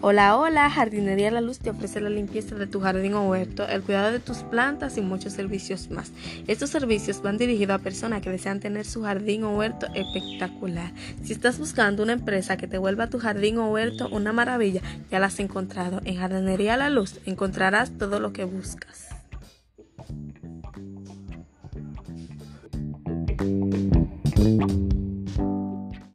Hola, hola, Jardinería La Luz te ofrece la limpieza de tu jardín o huerto, el cuidado de tus plantas y muchos servicios más. Estos servicios van dirigidos a personas que desean tener su jardín o huerto espectacular. Si estás buscando una empresa que te vuelva tu jardín o huerto una maravilla, ya la has encontrado. En Jardinería La Luz encontrarás todo lo que buscas.